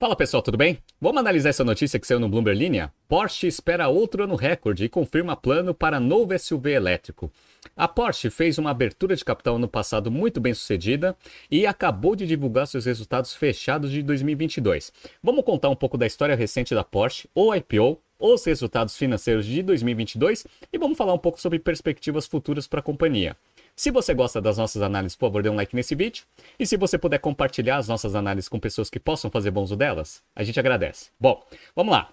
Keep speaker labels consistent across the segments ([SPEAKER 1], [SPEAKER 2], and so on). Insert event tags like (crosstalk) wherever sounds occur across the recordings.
[SPEAKER 1] Fala pessoal, tudo bem? Vamos analisar essa notícia que saiu no Bloomberg Linha? Porsche espera outro ano recorde e confirma plano para novo SUV elétrico. A Porsche fez uma abertura de capital no passado muito bem sucedida e acabou de divulgar seus resultados fechados de 2022. Vamos contar um pouco da história recente da Porsche, o IPO, os resultados financeiros de 2022 e vamos falar um pouco sobre perspectivas futuras para a companhia. Se você gosta das nossas análises, por favor, dê um like nesse vídeo. E se você puder compartilhar as nossas análises com pessoas que possam fazer bom uso delas, a gente agradece. Bom, vamos lá.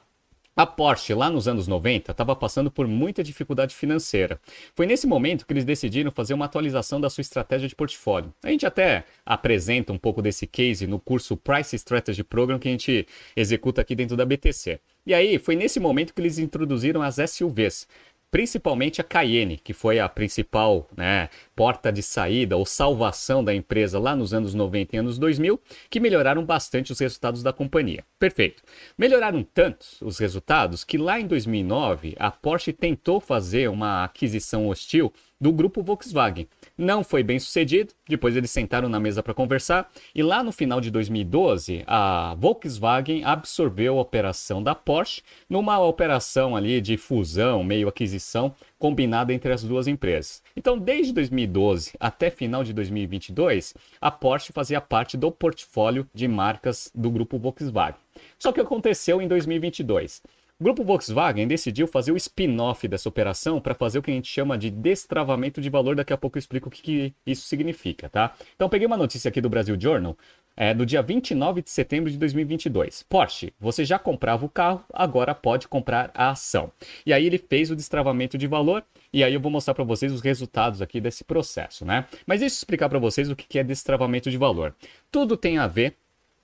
[SPEAKER 1] A Porsche, lá nos anos 90, estava passando por muita dificuldade financeira. Foi nesse momento que eles decidiram fazer uma atualização da sua estratégia de portfólio. A gente até apresenta um pouco desse case no curso Price Strategy Program que a gente executa aqui dentro da BTC. E aí, foi nesse momento que eles introduziram as SUVs principalmente a Cayenne, que foi a principal né, porta de saída ou salvação da empresa lá nos anos 90 e anos 2000, que melhoraram bastante os resultados da companhia. Perfeito. Melhoraram tantos os resultados que lá em 2009 a Porsche tentou fazer uma aquisição hostil do grupo Volkswagen. Não foi bem sucedido, depois eles sentaram na mesa para conversar e lá no final de 2012 a Volkswagen absorveu a operação da Porsche numa operação ali de fusão, meio aquisição combinada entre as duas empresas. Então, desde 2012 até final de 2022, a Porsche fazia parte do portfólio de marcas do grupo Volkswagen. Só que aconteceu em 2022. O grupo Volkswagen decidiu fazer o spin-off dessa operação para fazer o que a gente chama de destravamento de valor. Daqui a pouco eu explico o que, que isso significa, tá? Então, peguei uma notícia aqui do Brasil Journal, é, do dia 29 de setembro de 2022. Porsche, você já comprava o carro, agora pode comprar a ação. E aí ele fez o destravamento de valor e aí eu vou mostrar para vocês os resultados aqui desse processo, né? Mas deixa eu explicar para vocês o que é destravamento de valor. Tudo tem a ver,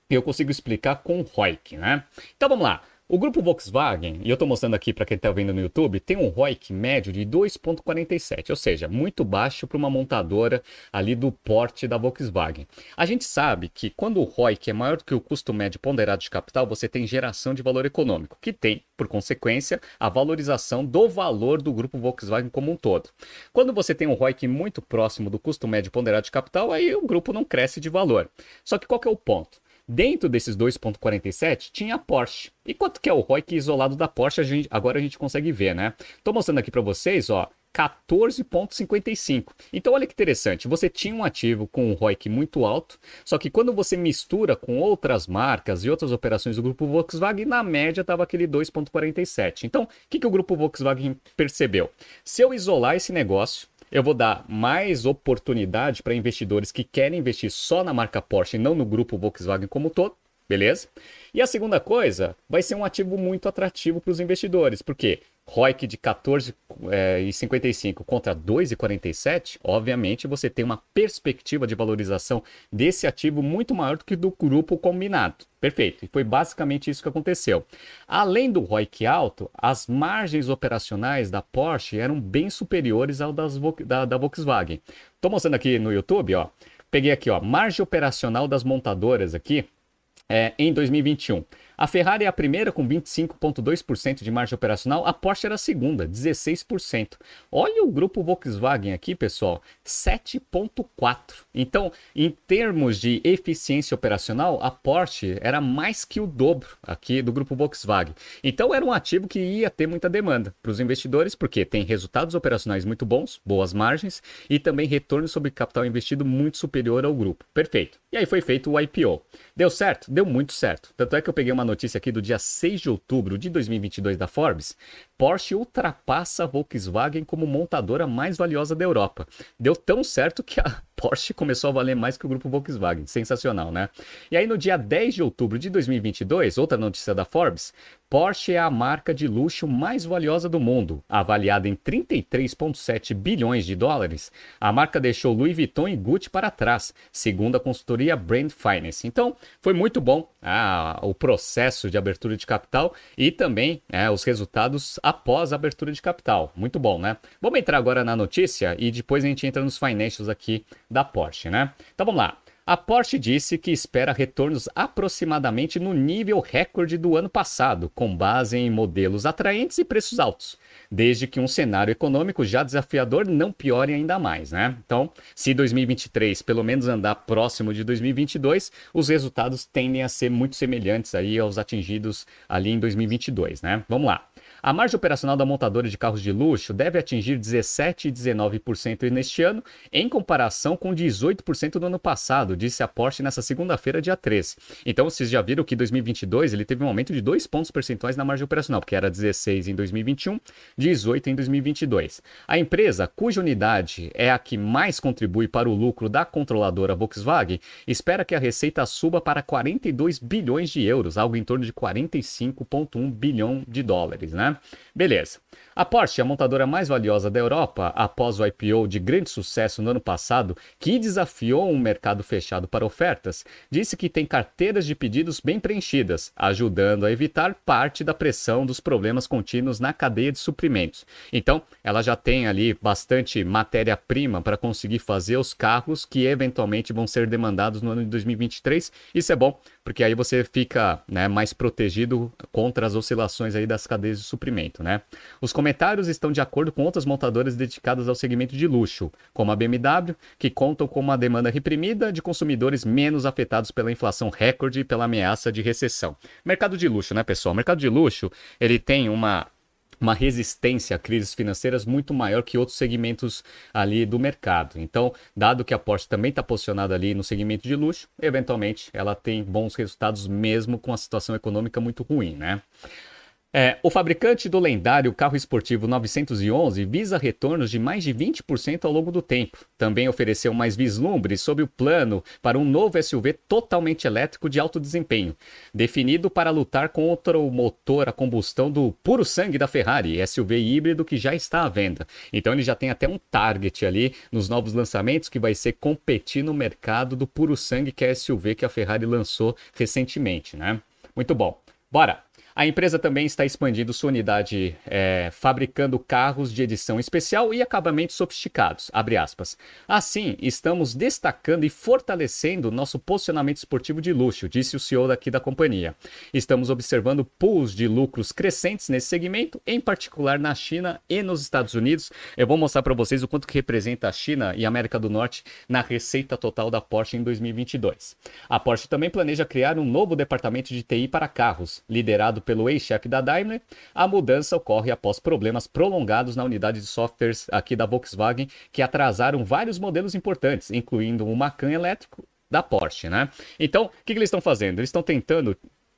[SPEAKER 1] eu consigo explicar com o ROIC, né? Então vamos lá. O grupo Volkswagen, e eu estou mostrando aqui para quem está vendo no YouTube, tem um ROIC médio de 2,47, ou seja, muito baixo para uma montadora ali do porte da Volkswagen. A gente sabe que quando o ROIC é maior do que o custo médio ponderado de capital, você tem geração de valor econômico, que tem, por consequência, a valorização do valor do grupo Volkswagen como um todo. Quando você tem um ROIC muito próximo do custo médio ponderado de capital, aí o grupo não cresce de valor. Só que qual que é o ponto? Dentro desses 2.47 tinha a Porsche. E quanto que é o ROIC isolado da Porsche, a gente, agora a gente consegue ver, né? Estou mostrando aqui para vocês, ó, 14,55. Então, olha que interessante. Você tinha um ativo com um ROIC muito alto, só que quando você mistura com outras marcas e outras operações do grupo Volkswagen, na média estava aquele 2,47. Então, o que, que o grupo Volkswagen percebeu? Se eu isolar esse negócio, eu vou dar mais oportunidade para investidores que querem investir só na marca Porsche e não no grupo Volkswagen como todo, beleza? E a segunda coisa, vai ser um ativo muito atrativo para os investidores, porque ROIC de 14,55 é, contra 2,47, obviamente você tem uma perspectiva de valorização desse ativo muito maior do que do grupo combinado. Perfeito. E foi basicamente isso que aconteceu. Além do ROIC alto, as margens operacionais da Porsche eram bem superiores ao das, da, da Volkswagen. Estou mostrando aqui no YouTube, ó. Peguei aqui, ó, margem operacional das montadoras aqui é, em 2021. A Ferrari é a primeira com 25,2% de margem operacional, a Porsche era a segunda, 16%. Olha o grupo Volkswagen aqui, pessoal, 7,4%. Então, em termos de eficiência operacional, a Porsche era mais que o dobro aqui do grupo Volkswagen. Então, era um ativo que ia ter muita demanda para os investidores, porque tem resultados operacionais muito bons, boas margens e também retorno sobre capital investido muito superior ao grupo. Perfeito. E aí foi feito o IPO. Deu certo? Deu muito certo. Tanto é que eu peguei uma notícia aqui do dia 6 de outubro de 2022 da Forbes, Porsche ultrapassa a Volkswagen como montadora mais valiosa da Europa. Deu tão certo que a (laughs) Porsche começou a valer mais que o grupo Volkswagen. Sensacional, né? E aí no dia 10 de outubro de 2022, outra notícia da Forbes, Porsche é a marca de luxo mais valiosa do mundo, avaliada em 33,7 bilhões de dólares. A marca deixou Louis Vuitton e Gucci para trás, segundo a consultoria Brand Finance. Então, foi muito bom ah, o processo de abertura de capital e também é, os resultados após a abertura de capital. Muito bom, né? Vamos entrar agora na notícia e depois a gente entra nos financials aqui da Porsche, né? Então vamos lá. A Porsche disse que espera retornos aproximadamente no nível recorde do ano passado, com base em modelos atraentes e preços altos, desde que um cenário econômico já desafiador não piore ainda mais, né? Então, se 2023 pelo menos andar próximo de 2022, os resultados tendem a ser muito semelhantes aí aos atingidos ali em 2022, né? Vamos lá. A margem operacional da montadora de carros de luxo deve atingir 17 e 19% neste ano, em comparação com 18% no ano passado, disse a Porsche nessa segunda-feira, dia 13. Então, vocês já viram que em 2022 ele teve um aumento de 2 pontos percentuais na margem operacional, porque era 16 em 2021, 18 em 2022. A empresa, cuja unidade é a que mais contribui para o lucro da controladora Volkswagen, espera que a receita suba para 42 bilhões de euros, algo em torno de 45,1 bilhão de dólares, né? Beleza. A Porsche, a montadora mais valiosa da Europa, após o IPO de grande sucesso no ano passado, que desafiou um mercado fechado para ofertas, disse que tem carteiras de pedidos bem preenchidas, ajudando a evitar parte da pressão dos problemas contínuos na cadeia de suprimentos. Então, ela já tem ali bastante matéria-prima para conseguir fazer os carros que eventualmente vão ser demandados no ano de 2023. Isso é bom, porque aí você fica né, mais protegido contra as oscilações aí das cadeias de suprimento, né? Os comentários estão de acordo com outras montadoras dedicadas ao segmento de luxo, como a BMW, que contam com uma demanda reprimida de consumidores menos afetados pela inflação recorde e pela ameaça de recessão. Mercado de luxo, né, pessoal? Mercado de luxo, ele tem uma uma resistência a crises financeiras muito maior que outros segmentos ali do mercado. Então, dado que a Porsche também está posicionada ali no segmento de luxo, eventualmente ela tem bons resultados mesmo com a situação econômica muito ruim, né? É, o fabricante do lendário carro esportivo 911 visa retornos de mais de 20% ao longo do tempo. Também ofereceu mais vislumbres sobre o plano para um novo SUV totalmente elétrico de alto desempenho, definido para lutar contra o motor a combustão do puro sangue da Ferrari, SUV híbrido que já está à venda. Então ele já tem até um target ali nos novos lançamentos que vai ser competir no mercado do puro sangue que é SUV que a Ferrari lançou recentemente, né? Muito bom. Bora! A empresa também está expandindo sua unidade é, fabricando carros de edição especial e acabamentos sofisticados. Assim, estamos destacando e fortalecendo nosso posicionamento esportivo de luxo, disse o CEO daqui da companhia. Estamos observando pools de lucros crescentes nesse segmento, em particular na China e nos Estados Unidos. Eu vou mostrar para vocês o quanto que representa a China e a América do Norte na receita total da Porsche em 2022. A Porsche também planeja criar um novo departamento de TI para carros, liderado pelo ex-chefe da Daimler, a mudança ocorre após problemas prolongados na unidade de softwares aqui da Volkswagen, que atrasaram vários modelos importantes, incluindo o Macan elétrico da Porsche, né? Então, o que, que eles estão fazendo? Eles estão tentando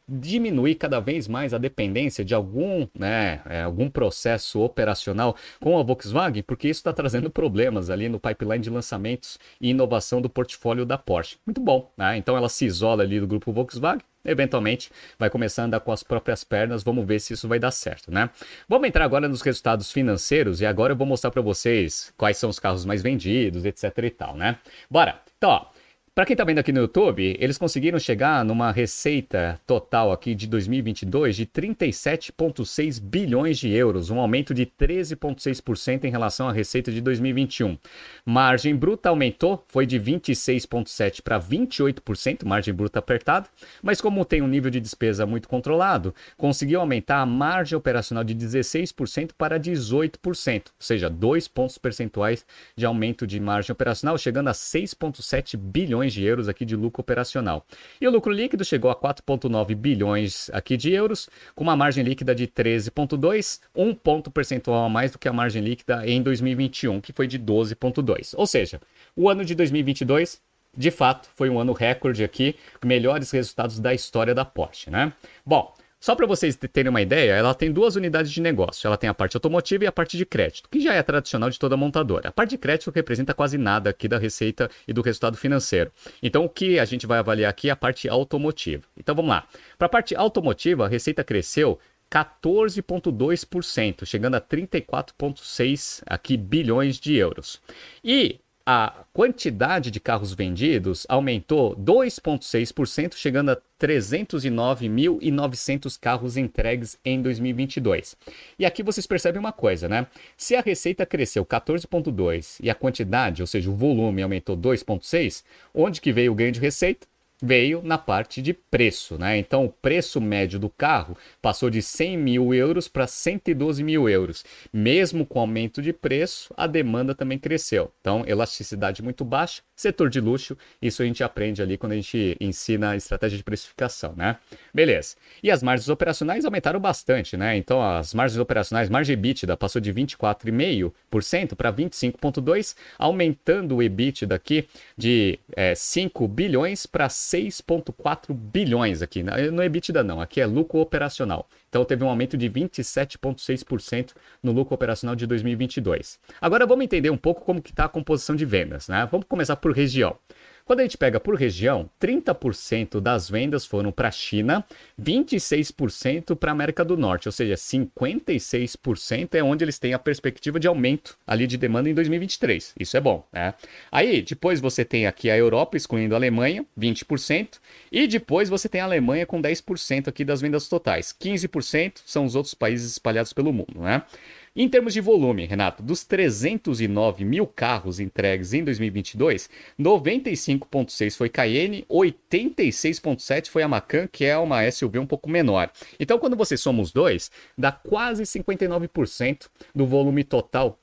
[SPEAKER 1] diminuir cada vez mais a dependência de algum, né, é, algum processo operacional com a Volkswagen, porque isso está trazendo problemas ali no pipeline de lançamentos e inovação do portfólio da Porsche. Muito bom, né? Então ela se isola ali do grupo Volkswagen, eventualmente vai começar a andar com as próprias pernas, vamos ver se isso vai dar certo, né? Vamos entrar agora nos resultados financeiros e agora eu vou mostrar para vocês quais são os carros mais vendidos, etc e tal, né? Bora! Então, ó, para quem está vendo aqui no YouTube, eles conseguiram chegar numa receita total aqui de 2022 de 37,6 bilhões de euros, um aumento de 13,6% em relação à receita de 2021. Margem bruta aumentou, foi de 26,7% para 28%, margem bruta apertada, mas como tem um nível de despesa muito controlado, conseguiu aumentar a margem operacional de 16% para 18%, ou seja, 2 pontos percentuais de aumento de margem operacional, chegando a 6,7 bilhões bilhões de euros aqui de lucro operacional. E o lucro líquido chegou a 4,9 bilhões aqui de euros, com uma margem líquida de 13,2, um ponto percentual a mais do que a margem líquida em 2021, que foi de 12,2. Ou seja, o ano de 2022 de fato, foi um ano recorde aqui, melhores resultados da história da Porsche, né? Bom, só para vocês terem uma ideia, ela tem duas unidades de negócio. Ela tem a parte automotiva e a parte de crédito, que já é tradicional de toda montadora. A parte de crédito representa quase nada aqui da receita e do resultado financeiro. Então, o que a gente vai avaliar aqui é a parte automotiva. Então, vamos lá. Para a parte automotiva, a receita cresceu 14,2%, chegando a 34,6 aqui bilhões de euros. E a quantidade de carros vendidos aumentou 2,6%, chegando a 309.900 carros entregues em 2022. E aqui vocês percebem uma coisa, né? Se a receita cresceu 14,2% e a quantidade, ou seja, o volume aumentou 2,6%, onde que veio o ganho de receita? Veio na parte de preço, né? Então o preço médio do carro passou de 100 mil euros para 112 mil euros. Mesmo com aumento de preço, a demanda também cresceu. Então, elasticidade muito baixa, setor de luxo, isso a gente aprende ali quando a gente ensina a estratégia de precificação, né? Beleza. E as margens operacionais aumentaram bastante, né? Então as margens operacionais, margem EBITDA passou de 24,5% para 25,2%, aumentando o EBITDA aqui de é, 5 bilhões para 6,4 bilhões aqui. Não é EBITDA não, aqui é lucro operacional. Então teve um aumento de 27,6% no lucro operacional de 2022. Agora vamos entender um pouco como que está a composição de vendas. Né? Vamos começar por região. Quando a gente pega por região, 30% das vendas foram para a China, 26% para a América do Norte, ou seja, 56% é onde eles têm a perspectiva de aumento ali de demanda em 2023. Isso é bom, né? Aí, depois você tem aqui a Europa, excluindo a Alemanha, 20%, e depois você tem a Alemanha com 10% aqui das vendas totais. 15% são os outros países espalhados pelo mundo, né? Em termos de volume, Renato, dos 309 mil carros entregues em 2022, 95,6 foi Cayenne, 86,7 foi a Macan, que é uma SUV um pouco menor. Então, quando você soma os dois, dá quase 59% do volume total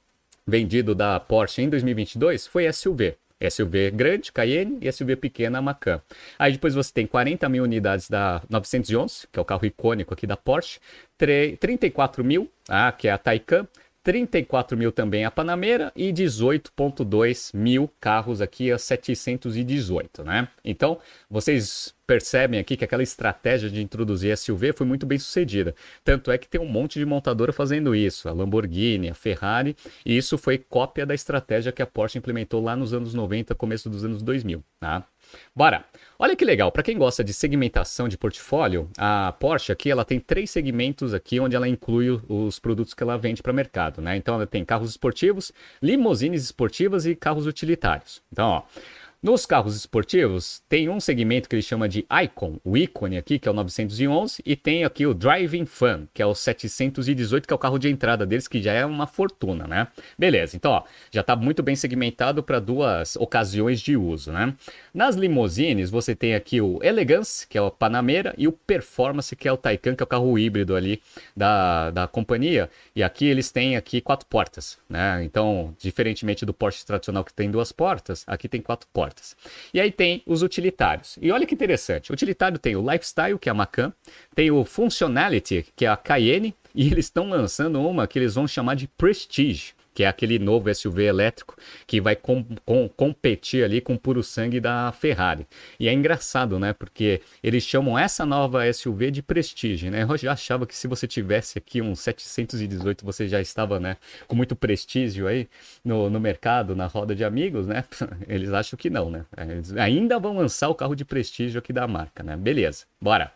[SPEAKER 1] vendido da Porsche em 2022 foi SUV. SUV grande, Cayenne, e SUV pequena, Macan. Aí depois você tem 40 mil unidades da 911, que é o carro icônico aqui da Porsche, 34 mil, ah, que é a Taycan, 34 mil também a Panamera e 18,2 mil carros aqui a 718, né? Então, vocês percebem aqui que aquela estratégia de introduzir SUV foi muito bem sucedida. Tanto é que tem um monte de montadora fazendo isso, a Lamborghini, a Ferrari, e isso foi cópia da estratégia que a Porsche implementou lá nos anos 90, começo dos anos 2000, tá? Bora! Olha que legal, para quem gosta de segmentação de portfólio, a Porsche aqui ela tem três segmentos aqui onde ela inclui os produtos que ela vende para o mercado, né? Então ela tem carros esportivos, limousines esportivas e carros utilitários. Então, ó, nos carros esportivos, tem um segmento que ele chama de Icon, o ícone aqui, que é o 911, e tem aqui o Driving Fun, que é o 718, que é o carro de entrada deles, que já é uma fortuna, né? Beleza, então, ó, já está muito bem segmentado para duas ocasiões de uso, né? Nas limousines, você tem aqui o Elegance, que é o Panamera, e o Performance, que é o Taycan, que é o carro híbrido ali da, da companhia, e aqui eles têm aqui quatro portas, né? Então, diferentemente do Porsche tradicional que tem duas portas, aqui tem quatro portas E aí tem os utilitários. E olha que interessante. O utilitário tem o Lifestyle, que é a Macan, tem o Functionality, que é a Cayenne, e eles estão lançando uma que eles vão chamar de Prestige que é aquele novo SUV elétrico que vai com, com, competir ali com o puro sangue da Ferrari. E é engraçado, né? Porque eles chamam essa nova SUV de prestígio, né? Eu já achava que se você tivesse aqui um 718, você já estava, né, com muito prestígio aí no, no mercado, na roda de amigos, né? (laughs) Eles acham que não, né? Eles ainda vão lançar o carro de prestígio aqui da marca, né? Beleza, bora.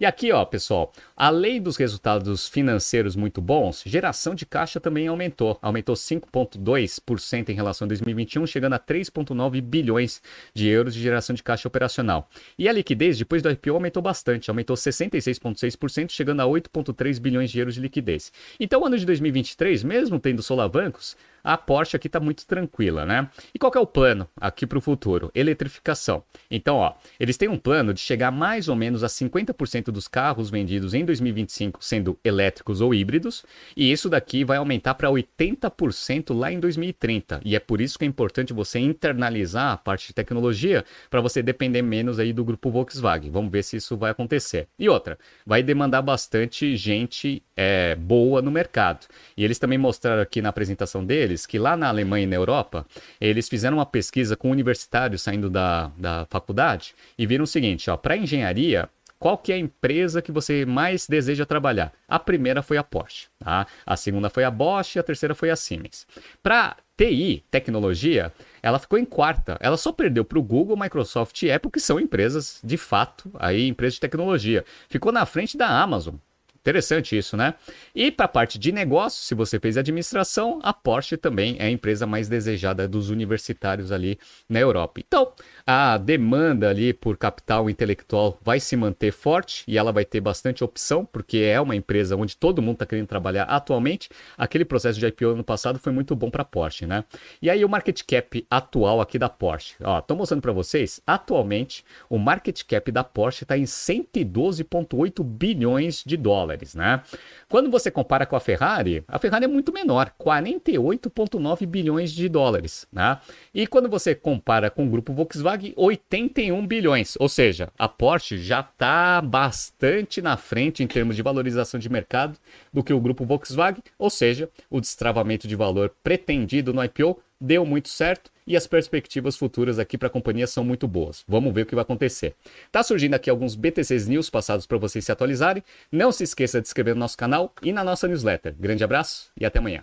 [SPEAKER 1] E aqui, ó, pessoal, além dos resultados financeiros muito bons, geração de caixa também aumentou. Aumentou 5,2% em relação a 2021, chegando a 3,9 bilhões de euros de geração de caixa operacional. E a liquidez, depois do IPO, aumentou bastante, aumentou 66,6%, chegando a 8,3 bilhões de euros de liquidez. Então, ano de 2023, mesmo tendo solavancos, a Porsche aqui está muito tranquila, né? E qual é o plano aqui para o futuro? Eletrificação. Então, ó, eles têm um plano de chegar mais ou menos a 50% dos carros vendidos em 2025 sendo elétricos ou híbridos, e isso daqui vai aumentar para 80% lá em 2030. E é por isso que é importante você internalizar a parte de tecnologia para você depender menos aí do grupo Volkswagen. Vamos ver se isso vai acontecer. E outra, vai demandar bastante gente é, boa no mercado. E eles também mostraram aqui na apresentação deles deles que lá na Alemanha e na Europa, eles fizeram uma pesquisa com universitários saindo da, da faculdade e viram o seguinte, ó, para engenharia, qual que é a empresa que você mais deseja trabalhar? A primeira foi a Porsche, tá? a segunda foi a Bosch e a terceira foi a Siemens. Para TI, tecnologia, ela ficou em quarta. Ela só perdeu para o Google, Microsoft e Apple, que são empresas de fato, aí empresas de tecnologia. Ficou na frente da Amazon, Interessante isso, né? E para a parte de negócio, se você fez administração, a Porsche também é a empresa mais desejada dos universitários ali na Europa. Então, a demanda ali por capital intelectual vai se manter forte e ela vai ter bastante opção, porque é uma empresa onde todo mundo está querendo trabalhar atualmente. Aquele processo de IPO ano passado foi muito bom para a Porsche, né? E aí o market cap atual aqui da Porsche, ó, tô mostrando para vocês, atualmente o market cap da Porsche está em 112,8 bilhões de dólares, né? Quando você compara com a Ferrari, a Ferrari é muito menor, 48,9 bilhões de dólares, né? E quando você compara com o grupo Volkswagen, 81 bilhões, ou seja, a Porsche já está bastante na frente em termos de valorização de mercado do que o grupo Volkswagen, ou seja, o destravamento de valor pretendido no IPO deu muito certo e as perspectivas futuras aqui para a companhia são muito boas. Vamos ver o que vai acontecer. Tá surgindo aqui alguns BTCs News passados para vocês se atualizarem. Não se esqueça de inscrever no nosso canal e na nossa newsletter. Grande abraço e até amanhã.